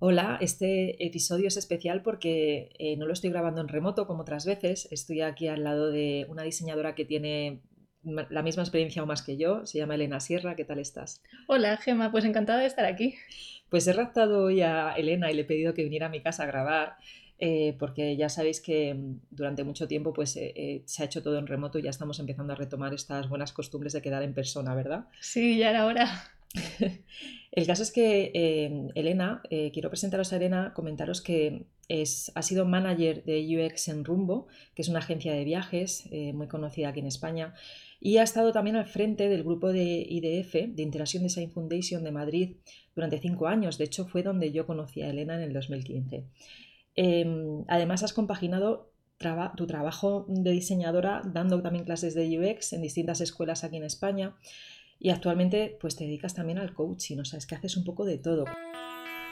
Hola, este episodio es especial porque eh, no lo estoy grabando en remoto como otras veces. Estoy aquí al lado de una diseñadora que tiene la misma experiencia o más que yo. Se llama Elena Sierra. ¿Qué tal estás? Hola, Gema. Pues encantada de estar aquí. Pues he raptado hoy a Elena y le he pedido que viniera a mi casa a grabar. Eh, porque ya sabéis que mm, durante mucho tiempo pues, eh, se ha hecho todo en remoto y ya estamos empezando a retomar estas buenas costumbres de quedar en persona, ¿verdad? Sí, ya era hora. El caso es que em, Elena, eh, quiero presentaros a Elena, comentaros que es, ha sido manager de UX en Rumbo, que es una agencia de viajes eh, muy conocida aquí en España, y ha estado también al frente del grupo de IDF, de Interaction Design Foundation de Madrid, durante cinco años. De hecho, fue donde yo conocí a Elena en el 2015. Em, además, has compaginado tu trabajo de diseñadora dando también clases de UX en distintas escuelas aquí en España y actualmente pues te dedicas también al coaching, o sea, es que haces un poco de todo.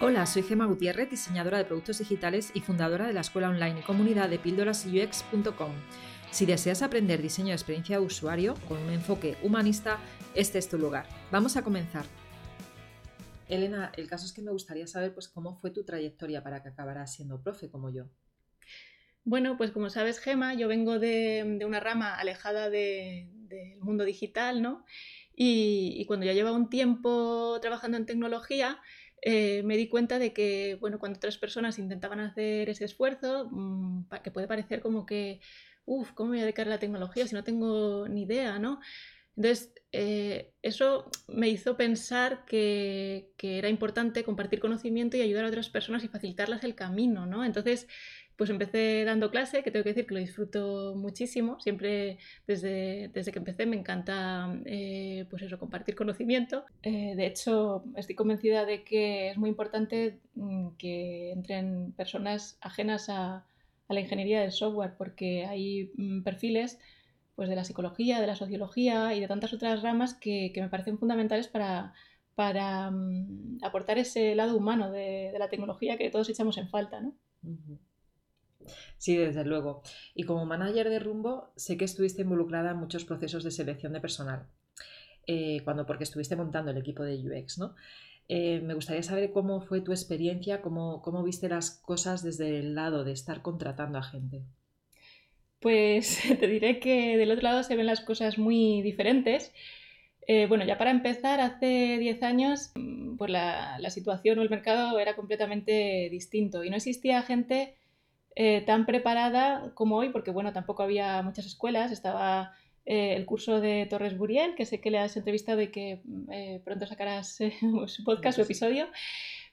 Hola, soy Gema Gutiérrez, diseñadora de productos digitales y fundadora de la escuela online y comunidad de píldorasux.com. Si deseas aprender diseño de experiencia de usuario con un enfoque humanista, este es tu lugar. Vamos a comenzar. Elena, el caso es que me gustaría saber pues, cómo fue tu trayectoria para que acabaras siendo profe como yo. Bueno, pues como sabes, Gema, yo vengo de, una rama alejada del mundo digital, ¿no? Y, cuando ya lleva un tiempo trabajando en tecnología, eh, me di cuenta de que, bueno, cuando otras personas intentaban hacer ese esfuerzo, mm, que puede parecer como que, uff, ¿cómo me voy a dedicar a la tecnología si no tengo ni idea, ¿no? Entonces, eh, eso me hizo pensar que, que, era importante compartir conocimiento y ayudar a otras personas y facilitarlas el camino, ¿no? Entonces, pues empecé dando clase, que tengo que decir que lo disfruto muchísimo. Siempre desde, desde que empecé me encanta eh, pues eso, compartir conocimiento. Eh, de hecho, estoy convencida de que es muy importante mm, que entren personas ajenas a, a, la ingeniería del software, porque hay mm, perfiles pues, de la psicología, de la sociología y de tantas otras ramas que, que me parecen fundamentales para, para mm, aportar ese lado humano de, de, la tecnología que todos echamos en falta. ¿no? Sí, desde luego. Y como manager de Rumbo, sé que estuviste involucrada en muchos procesos de selección de personal, eh, cuando porque estuviste montando el equipo de UX, ¿no? Eh, me gustaría saber cómo fue tu experiencia, cómo, cómo viste las cosas desde el lado de estar contratando a gente. Pues te diré que del otro lado se ven las cosas muy diferentes. Eh, bueno, ya para empezar, hace 10 años, mm, pues la, la, situación o el mercado era completamente distinto y no existía gente eh, tan preparada como hoy, porque bueno, tampoco había muchas escuelas, estaba eh, el curso de Torres Buriel, que sé que le has entrevistado y que eh, pronto sacarás su podcast, su episodio.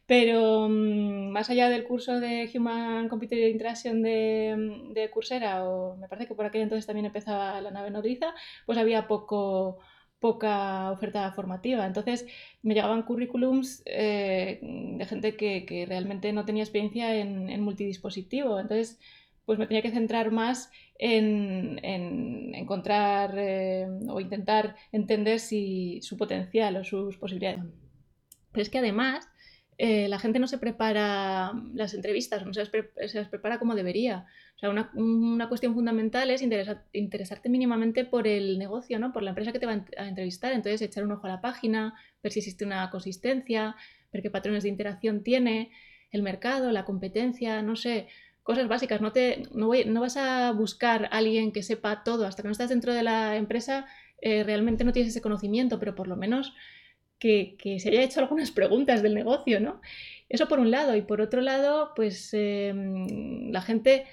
Pero mm, más allá del curso de Human Computer Interaction de, de, Coursera, o me parece que por aquel entonces también empezaba la nave nodriza, pues había poco, poca oferta formativa. Entonces me llegaban currículums eh, de gente que, realmente no tenía experiencia en, multidispositivo. Entonces, pues me tenía que centrar más en, encontrar eh, o intentar entender si su potencial o sus posibilidades. Pero es que además eh, la gente no se prepara las entrevistas, no se las, prepara como debería. O sea, una, cuestión fundamental es interesarte mínimamente por el negocio, ¿no? por la empresa que te va a entrevistar. Entonces, echar un ojo a la página, ver si existe una consistencia, ver qué patrones de interacción tiene, el mercado, la competencia, no sé, cosas básicas. No, te, no, no vas a buscar a alguien que sepa todo. Hasta que no estás dentro de la empresa, eh, realmente no tienes ese conocimiento, pero por lo menos que, se haya hecho algunas preguntas del negocio, ¿no? Eso por un lado. Y por otro lado, pues em, la gente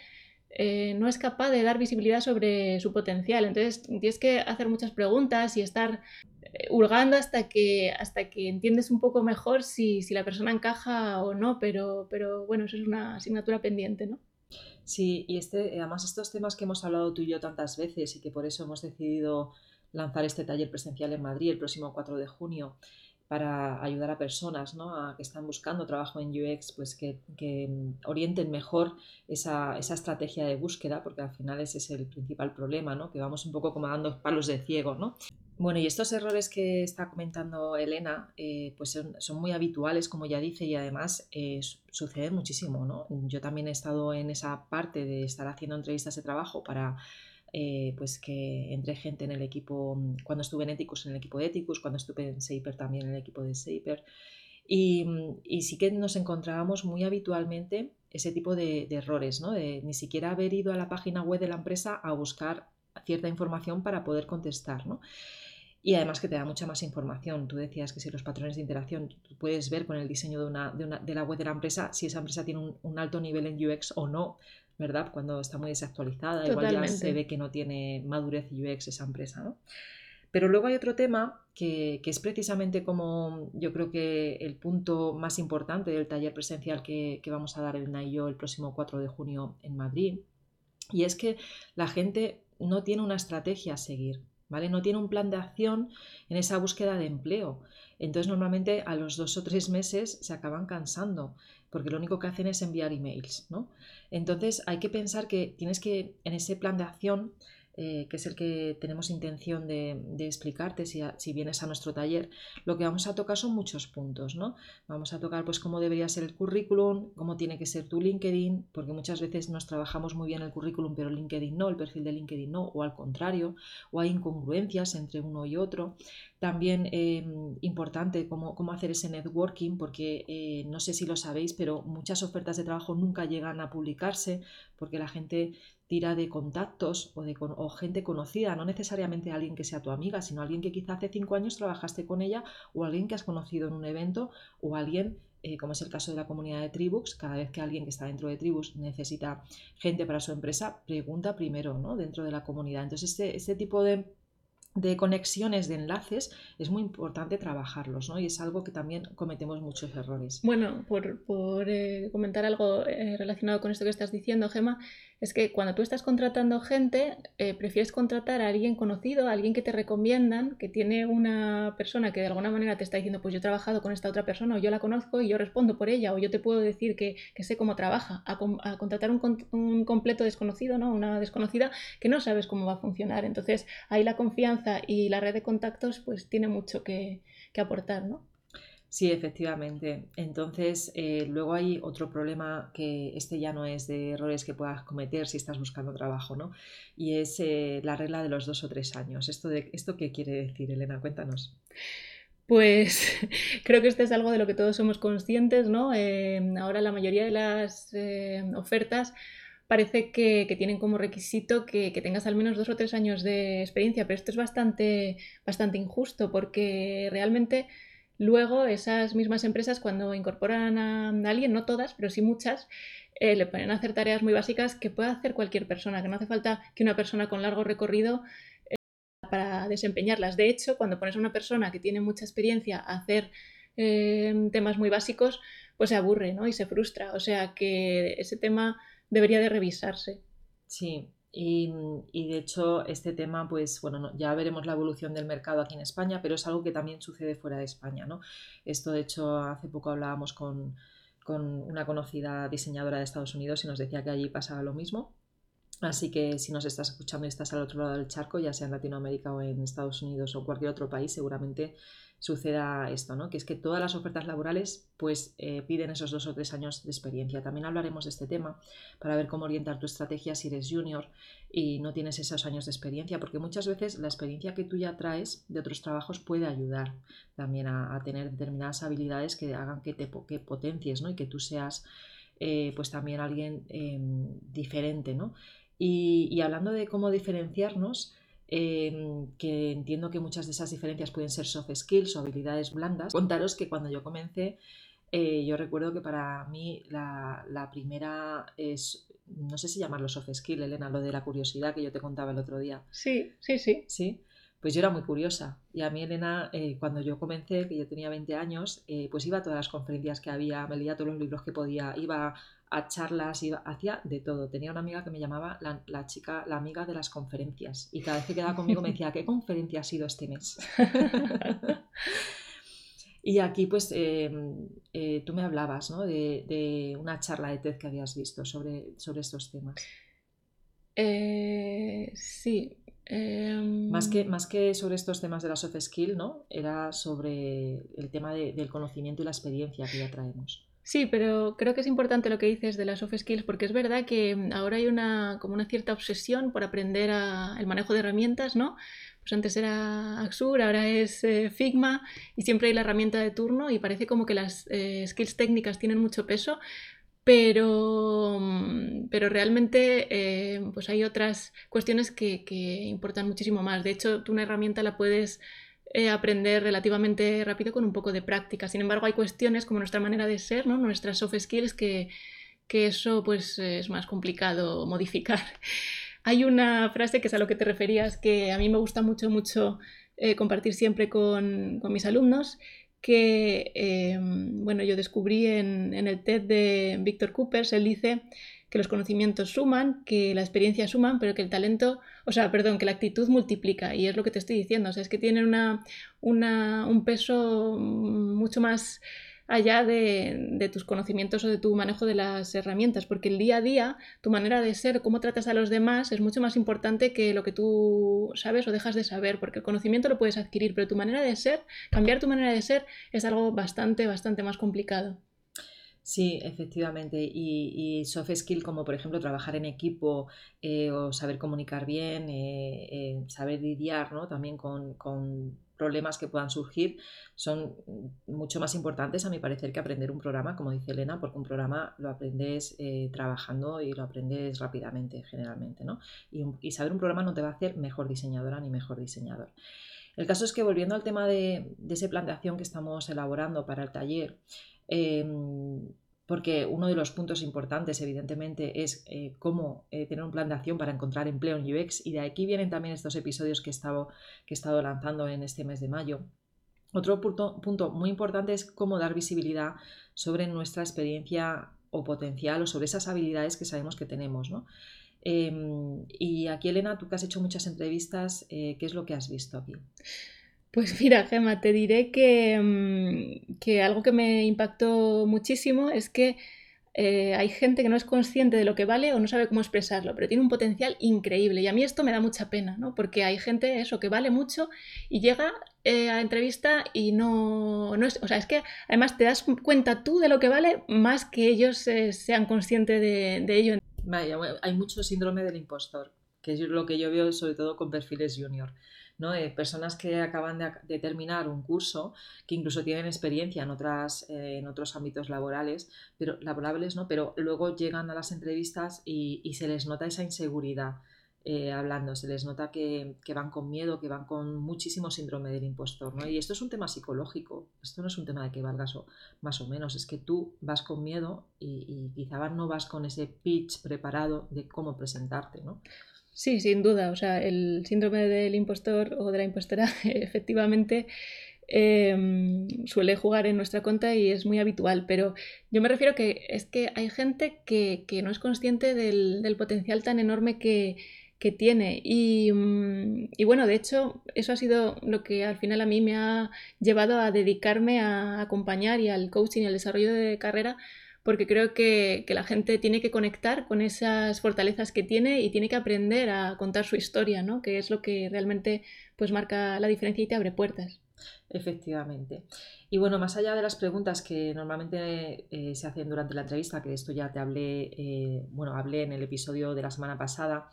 eh, no es capaz de dar visibilidad sobre su potencial. Entonces tienes que hacer muchas preguntas y estar eh, hurgando hasta que, hasta que entiendes un poco mejor si, si, la persona encaja o no, pero, pero bueno, eso es una asignatura pendiente, ¿no? Sí, y este, además estos temas que hemos hablado tú y yo tantas veces y que por eso hemos decidido lanzar este taller presencial en Madrid el próximo 4 de junio para ayudar a personas ¿no? a que están buscando trabajo en UX, pues que, orienten mejor esa, estrategia de búsqueda, porque al final ese es el principal problema, ¿no? que vamos un poco como dando palos de ciego. ¿no? Bueno, y estos errores que está comentando Elena, eh, pues son, muy habituales, como ya dice, y además eh, sucede muchísimo. ¿no? Yo también he estado en esa parte de estar haciendo entrevistas de trabajo para eh, pues que entre gente en el equipo, mm, cuando estuve en Ethicus, en el equipo de Ethicus, cuando estuve en Saper también en el equipo de Saper. Y, sí que nos encontrábamos muy habitualmente ese tipo de, errores, ¿no? de ni siquiera haber ido a la página web de la empresa a buscar cierta información para poder contestar. ¿no? Y además que te da mucha más información. Tú decías que si los patrones de interacción, tú puedes ver con el diseño de, una, de, una, de la web de la empresa si esa empresa tiene un, alto nivel en UX o no, ¿verdad? Cuando está muy desactualizada, igual ya se ve que no tiene madurez UX esa empresa, ¿no? Pero luego hay otro tema que, que, es precisamente como yo creo que el punto más importante del taller presencial que, que vamos a dar Elena y yo el próximo 4 de junio en Madrid, y es que la gente no tiene una estrategia a seguir. No tiene un plan de acción en esa búsqueda de empleo. Entonces normalmente a los dos o tres meses se acaban cansando porque lo único que hacen es enviar emails, ¿no? Entonces hay que pensar que tienes que en ese plan de acción eh, que es el que tenemos intención de, explicarte si, vienes a nuestro taller, lo que vamos a tocar son muchos puntos, ¿no? Vamos a tocar pues cómo debería ser el currículum, cómo tiene que ser tu LinkedIn, porque muchas veces nos trabajamos muy bien el currículum, pero LinkedIn no, el perfil de LinkedIn no, o al contrario, o hay incongruencias entre uno y otro. También eh, importante cómo, cómo, hacer ese networking, porque eh, no sé si lo sabéis, pero muchas ofertas de trabajo nunca llegan a publicarse porque la gente tira de contactos o de o gente conocida, no necesariamente alguien que sea tu amiga, sino alguien que quizá hace cinco años trabajaste con ella o alguien que has conocido en un evento o alguien eh, como es el caso de la comunidad de Tribux, cada vez que alguien que está dentro de Tribux necesita gente para su empresa, pregunta primero ¿no? dentro de la comunidad. Entonces, este, este tipo de de conexiones, de enlaces, es muy importante trabajarlos, ¿no? Y es algo que también cometemos muchos errores. Bueno, por, por eh, comentar algo eh, relacionado con esto que estás diciendo, Gema, es que cuando tú estás contratando gente, eh, prefieres contratar a alguien conocido, a alguien que te recomiendan, que tiene una persona que de alguna manera te está diciendo, pues yo he trabajado con esta otra persona, o yo la conozco y yo respondo por ella, o yo te puedo decir que, sé cómo trabaja, a, contratar un, un, completo desconocido, ¿no? Una desconocida que no sabes cómo va a funcionar. Entonces, ahí la confianza y la red de contactos, pues tiene mucho que, que aportar, ¿no? Sí, efectivamente. Entonces, eh, luego hay otro problema que este ya no es de errores que puedas cometer si estás buscando trabajo, ¿no? Y es eh, la regla de los dos o tres años. ¿Esto, de, ¿Esto qué quiere decir, Elena? Cuéntanos. Pues creo que esto es algo de lo que todos somos conscientes, ¿no? Eh, ahora la mayoría de las ofertas parece que, tienen como requisito que, que, tengas al menos dos o tres años de experiencia, pero esto es bastante, bastante injusto porque realmente Luego, esas mismas empresas, cuando incorporan a alguien, no todas, pero sí muchas, eh, le ponen a hacer tareas muy básicas que puede hacer cualquier persona, que no hace falta que una persona con largo recorrido eh, para desempeñarlas. De hecho, cuando pones a una persona que tiene mucha experiencia a hacer eh, temas muy básicos, pues se aburre ¿no? y se frustra. O sea que ese tema debería de revisarse. Sí, y, de hecho, este tema, pues bueno, ya veremos la evolución del mercado aquí en España, pero es algo que también sucede fuera de España, ¿no? Esto, de hecho, hace poco hablábamos con, con una conocida diseñadora de Estados Unidos y nos decía que allí pasaba lo mismo. Así que si nos estás escuchando y estás al otro lado del charco, ya sea en Latinoamérica o en Estados Unidos o cualquier otro país, seguramente suceda esto, ¿no? Que es que todas las ofertas laborales pues eh, piden esos dos o tres años de experiencia. También hablaremos de este tema para ver cómo orientar tu estrategia si eres junior y no tienes esos años de experiencia, porque muchas veces la experiencia que tú ya traes de otros trabajos puede ayudar también a, tener determinadas habilidades que hagan que te potencies, ¿no? Y que tú seas eh, pues también alguien em, diferente, ¿no? Y hablando de cómo diferenciarnos, Em, que entiendo que muchas de esas diferencias pueden ser soft skills o habilidades blandas. Contaros que cuando yo comencé, eh, yo recuerdo que para mí la, primera es, no sé si llamarlo soft skill, Elena, lo de la curiosidad que yo te contaba el otro día. Sí, sí, sí. Sí, pues yo era muy curiosa. Y a mí, Elena, eh, cuando yo comencé, que yo tenía 20 años, eh, pues iba a todas las conferencias que había, me leía todos los libros que podía, iba a charlas, iba, hacía de todo. Tenía una amiga que me llamaba la, chica, la amiga de las conferencias. Y cada vez que quedaba conmigo me decía, ¿qué conferencia ha sido este mes? y aquí, pues, em, eh, tú me hablabas ¿no? de, una charla de TED que habías visto sobre, sobre estos temas. Eh, sí. Más, que, em, más que sobre estos temas de la soft skill, ¿no? Era sobre el tema del conocimiento y la experiencia que ya traemos. Sí, pero creo que es importante lo que dices de las soft skills porque es verdad que ahora hay una como una cierta obsesión por aprender el manejo de herramientas, ¿no? pues antes era Axur, ahora es eh, Figma y siempre hay la herramienta de turno y parece como que las eh, skills técnicas tienen mucho peso, pero, mm, pero realmente eh, pues hay otras cuestiones que, importan muchísimo más. De hecho, tú una herramienta la puedes aprender relativamente rápido con un poco de práctica. Sin embargo, hay cuestiones como nuestra manera de ser, ¿no? nuestras soft skills, que, que eso pues, es más complicado modificar. Hay una frase que es a lo que te referías, que a mí me gusta mucho, mucho eh, compartir siempre con, mis alumnos, que em, bueno, yo descubrí en, el TED de Víctor Coopers, él dice que los conocimientos suman, que la experiencia suman, pero que el talento, o sea, perdón, que la actitud multiplica. Y es lo que te estoy diciendo, o sea, es que tienen una, un peso mucho más allá de, tus conocimientos o de tu manejo de las herramientas, porque el día a día, tu manera de ser, cómo tratas a los demás, es mucho más importante que lo que tú sabes o dejas de saber, porque el conocimiento lo puedes adquirir, pero tu manera de ser, cambiar tu manera de ser, es algo bastante, bastante más complicado. Sí, efectivamente. Y, soft skill como por ejemplo trabajar en equipo eh, o saber comunicar bien, eh, eh, saber lidiar ¿no? también con, con problemas que puedan surgir son mucho más importantes a mi parecer que aprender un programa, como dice Elena, porque un programa lo aprendes eh, trabajando y lo aprendes rápidamente generalmente, ¿no? Y, saber un programa no te va a hacer mejor diseñadora ni mejor diseñador. El caso es que volviendo al tema de, de esa planteación que estamos elaborando para el taller, em, porque uno de los puntos importantes, evidentemente, es eh, cómo eh, tener un plan de acción para encontrar empleo en UX, y de aquí vienen también estos episodios que he estado, lanzando en este mes de mayo. Otro punto, punto muy importante es cómo dar visibilidad sobre nuestra experiencia o potencial o sobre esas habilidades que sabemos que tenemos. ¿no? Em, y aquí, Elena, tú que has hecho muchas entrevistas, eh, ¿qué es lo que has visto aquí? Pues mira, Gemma, te diré mm, que, algo que me impactó muchísimo es que eh, hay gente que no es consciente de lo que vale o no sabe cómo expresarlo, pero tiene un potencial increíble. Y a mí esto me da mucha pena, ¿no? Porque hay gente, eso, que vale mucho y llega eh, a entrevista y no, no, es... O sea, es que además te das cuenta tú de lo que vale más que ellos eh, sean conscientes de, de ello. Vaya, hay mucho síndrome del impostor, que es lo que yo veo sobre todo con perfiles junior. ¿No? personas que acaban de, terminar un curso, que incluso tienen experiencia en, otras, eh, en otros ámbitos laborales, pero, laborables, ¿no? pero luego llegan a las entrevistas y, se les nota esa inseguridad. Eh, hablando, se les nota que, van con miedo, que van con muchísimo síndrome del impostor, ¿no? Y esto es un tema psicológico, esto no es un tema de que valgas o, más o menos, es que tú vas con miedo y, y quizá no vas con ese pitch preparado de cómo presentarte, ¿no? Sí, sin duda. O sea, el síndrome del impostor o de la impostora efectivamente em, suele jugar en nuestra contra y es muy habitual. Pero yo me refiero que es que hay gente que, no es consciente del, potencial tan enorme que, tiene. Y, mm, y, bueno, de hecho, eso ha sido lo que al final a mí me ha llevado a dedicarme a acompañar y al coaching y al desarrollo de carrera porque creo que, la gente tiene que conectar con esas fortalezas que tiene y tiene que aprender a contar su historia, ¿no? que es lo que realmente pues, marca la diferencia y te abre puertas. Efectivamente. Y bueno, más allá de las preguntas que normalmente eh, se hacen durante la entrevista, que de esto ya te hablé, eh, bueno, hablé en el episodio de la semana pasada,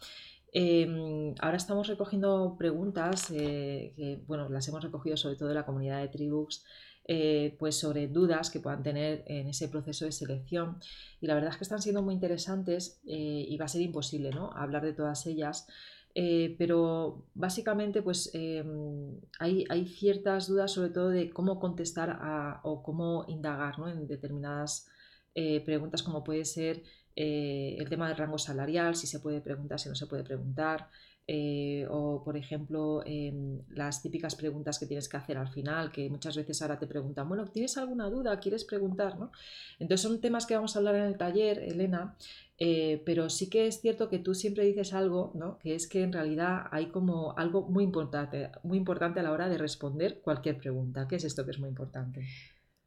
em, ahora estamos recogiendo preguntas eh, que, bueno, las hemos recogido sobre todo de la comunidad de Tribux eh, pues sobre dudas que puedan tener en ese proceso de selección. Y la verdad es que están siendo muy interesantes eh, y va a ser imposible ¿no? hablar de todas ellas. Eh, pero básicamente pues em, hay, ciertas dudas sobre todo de cómo contestar o cómo indagar en determinadas preguntas como puede ser el tema del rango salarial, si se puede preguntar, si no se puede preguntar, eh, o, por ejemplo, em, las típicas preguntas que tienes que hacer al final, que muchas veces ahora te preguntan, bueno, ¿tienes alguna duda? ¿Quieres preguntar? ¿no? Entonces son temas que vamos a hablar en el taller, Elena, eh, pero sí que es cierto que tú siempre dices algo, ¿no? que es que en realidad hay como algo muy importante, muy importante a la hora de responder cualquier pregunta. ¿Qué es esto que es muy importante?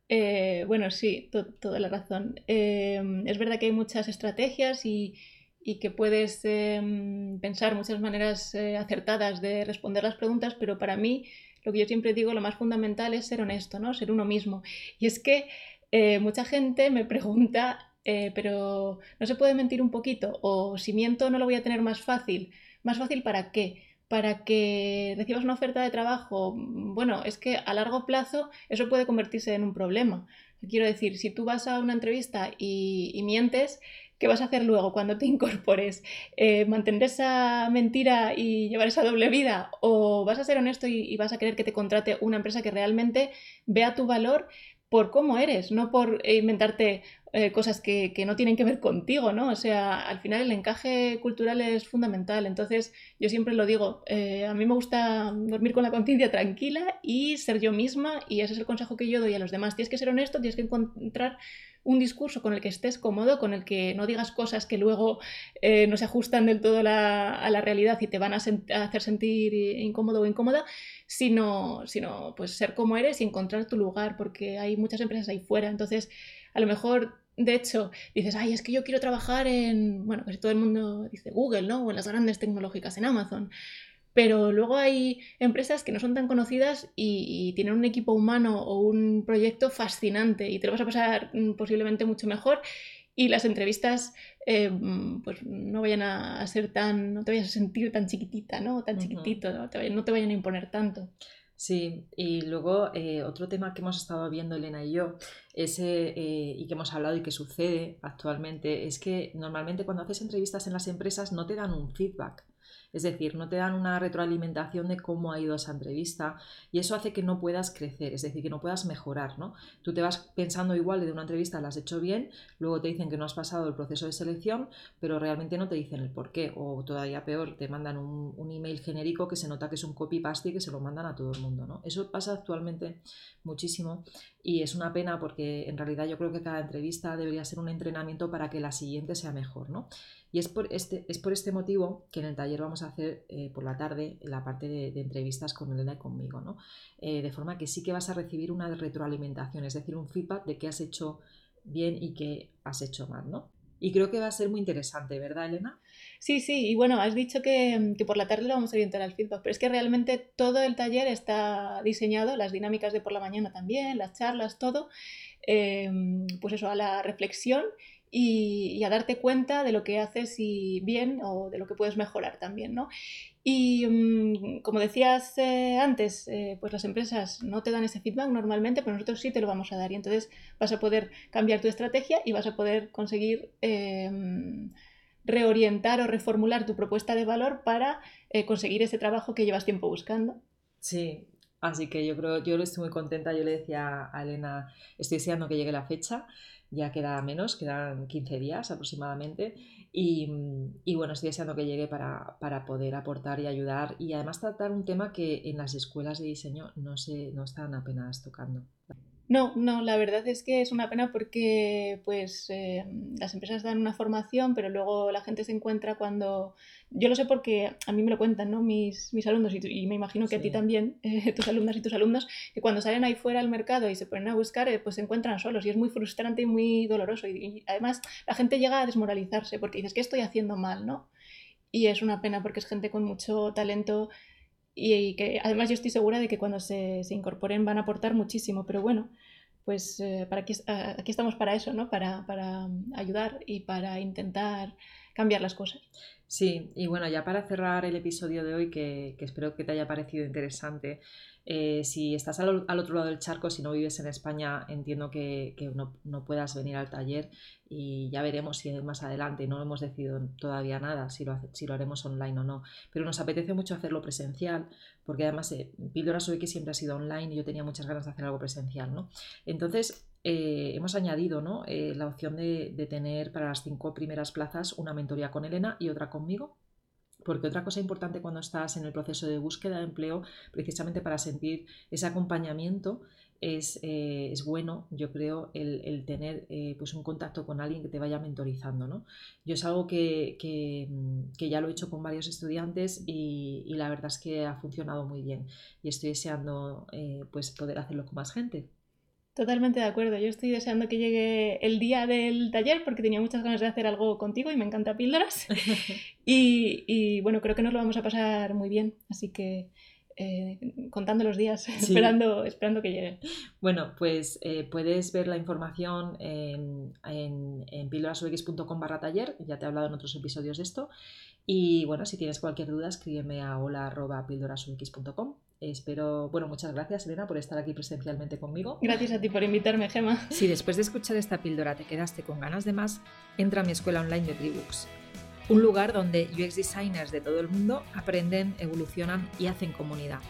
Eh, bueno, sí, toda la razón. Em, es verdad que hay muchas estrategias y y que puedes em, pensar muchas maneras eh, acertadas de responder las preguntas, pero para mí lo que yo siempre digo, lo más fundamental es ser honesto, ¿no? Ser uno mismo. Y es que eh, mucha gente me pregunta, eh, pero ¿no se puede mentir un poquito? O si miento no lo voy a tener más fácil. ¿Más fácil para qué? para que recibas una oferta de trabajo, bueno, es que a largo plazo eso puede convertirse en un problema. Quiero decir, si tú vas a una entrevista y, mientes, ¿qué vas a hacer luego cuando te incorpores? Eh, ¿Mantener esa mentira y llevar esa doble vida? ¿O vas a ser honesto y, vas a querer que te contrate una empresa que realmente vea tu valor por cómo eres, no por inventarte eh, cosas que, no tienen que ver contigo, ¿no? O sea, al final el encaje cultural es fundamental. Entonces, yo siempre lo digo, eh, a mí me gusta dormir con la conciencia tranquila y ser yo misma, y ese es el consejo que yo doy a los demás. Tienes que ser honesto, tienes que encontrar un discurso con el que estés cómodo, con el que no digas cosas que luego eh, no se ajustan del todo a la realidad y te van a, hacer sentir incómodo o incómoda, sino, sino pues ser como eres y encontrar tu lugar, porque hay muchas empresas ahí fuera. Entonces, a lo mejor de hecho, dices, ay, es que yo quiero trabajar en, bueno, casi todo el mundo dice Google, ¿no? O en las grandes tecnológicas, en Amazon. Pero luego hay empresas que no son tan conocidas y, tienen un equipo humano o un proyecto fascinante y te lo vas a pasar mm, posiblemente mucho mejor y las entrevistas eh, mm, pues no vayan a ser tan, no te vayas a sentir tan chiquitita, ¿no? Tan chiquitito, ¿no? Te no te vayan a imponer tanto. Sí, y luego eh, otro tema que hemos estado viendo Elena y yo ese, eh, y que hemos hablado y que sucede actualmente es que normalmente cuando haces entrevistas en las empresas no te dan un feedback. Es decir, no te dan una retroalimentación de cómo ha ido esa entrevista y eso hace que no puedas crecer, es decir, que no puedas mejorar, ¿no? Tú te vas pensando igual de una entrevista la has hecho bien, luego te dicen que no has pasado el proceso de selección, pero realmente no te dicen el por qué o todavía peor, te mandan un, un email genérico que se nota que es un copy-paste y que se lo mandan a todo el mundo, ¿no? Eso pasa actualmente muchísimo y es una pena porque en realidad yo creo que cada entrevista debería ser un entrenamiento para que la siguiente sea mejor, ¿no? Y es por este, es por este motivo que en el taller vamos a hacer eh, por la tarde la parte de, entrevistas con Elena y conmigo, ¿no? Eh, de forma que sí que vas a recibir una retroalimentación, es decir, un feedback de qué has hecho bien y qué has hecho mal, ¿no? Y creo que va a ser muy interesante, ¿verdad, Elena? Sí, sí, y bueno, has dicho que, que, por la tarde lo vamos a orientar al feedback, pero es que realmente todo el taller está diseñado, las dinámicas de por la mañana también, las charlas, todo, eh, pues eso, a la reflexión y, a darte cuenta de lo que haces y bien o de lo que puedes mejorar también, ¿no? Y mm, como decías eh, antes, eh, pues las empresas no te dan ese feedback normalmente, pero nosotros sí te lo vamos a dar y entonces vas a poder cambiar tu estrategia y vas a poder conseguir em, reorientar o reformular tu propuesta de valor para eh, conseguir ese trabajo que llevas tiempo buscando. Sí, así que yo creo, yo estoy muy contenta, yo le decía a Elena, estoy deseando que llegue la fecha ya queda menos, quedan 15 días aproximadamente. Y, bueno, estoy deseando que llegue para, para, poder aportar y ayudar y además tratar un tema que en las escuelas de diseño no, se, no están apenas tocando. No, no, la verdad es que es una pena porque pues eh, las empresas dan una formación, pero luego la gente se encuentra cuando... Yo lo sé porque a mí me lo cuentan, ¿no? Mis, mis alumnos y, me imagino que a ti también, eh, tus alumnas y tus alumnos, que cuando salen ahí fuera al mercado y se ponen a buscar, eh, pues se encuentran solos y es muy frustrante y muy doloroso. Y, y, además la gente llega a desmoralizarse porque dices, ¿qué estoy haciendo mal, no? Y es una pena porque es gente con mucho talento y que además yo estoy segura de que cuando se, se incorporen van a aportar muchísimo, pero bueno, pues eh, para aquí, aquí, estamos para eso, ¿no? Para, para, ayudar y para intentar cambiar las cosas. Sí, y bueno, ya para cerrar el episodio de hoy, que, que espero que te haya parecido interesante, eh, si estás al, otro lado del charco, si no vives en España, entiendo que, no, puedas venir al taller y ya veremos si más adelante, no hemos decidido todavía nada, si lo, si lo haremos online o no, pero nos apetece mucho hacerlo presencial, porque además eh, Píldora Soy que siempre ha sido online y yo tenía muchas ganas de hacer algo presencial, ¿no? Entonces, eh, hemos añadido ¿no? Eh, la opción de, tener para las cinco primeras plazas una mentoría con Elena y otra conmigo porque otra cosa importante cuando estás en el proceso de búsqueda de empleo, precisamente para sentir ese acompañamiento, es, eh, bueno, yo creo, el, tener pues un contacto con alguien que te vaya mentorizando. ¿no? Yo es algo que, que, ya lo he hecho con varios estudiantes y, y, la verdad es que ha funcionado muy bien y estoy deseando pues poder hacerlo con más gente. Totalmente de acuerdo. Yo estoy deseando que llegue el día del taller porque tenía muchas ganas de hacer algo contigo y me encanta píldoras. y, bueno, creo que nos lo vamos a pasar muy bien. Así que eh, contando los días, esperando, esperando que llegue. Bueno, pues eh, puedes ver la información en, en, en barra taller, ya te he hablado en otros episodios de esto. Y bueno, si tienes cualquier duda, escríbeme a hola.pildorasux.com. Espero, bueno, muchas gracias, Elena, por estar aquí presencialmente conmigo. Gracias a ti por invitarme, Gema. Si después de escuchar esta píldora te quedaste con ganas de más, entra a mi escuela online de Tribooks un lugar donde UX designers de todo el mundo aprenden, evolucionan y hacen comunidad.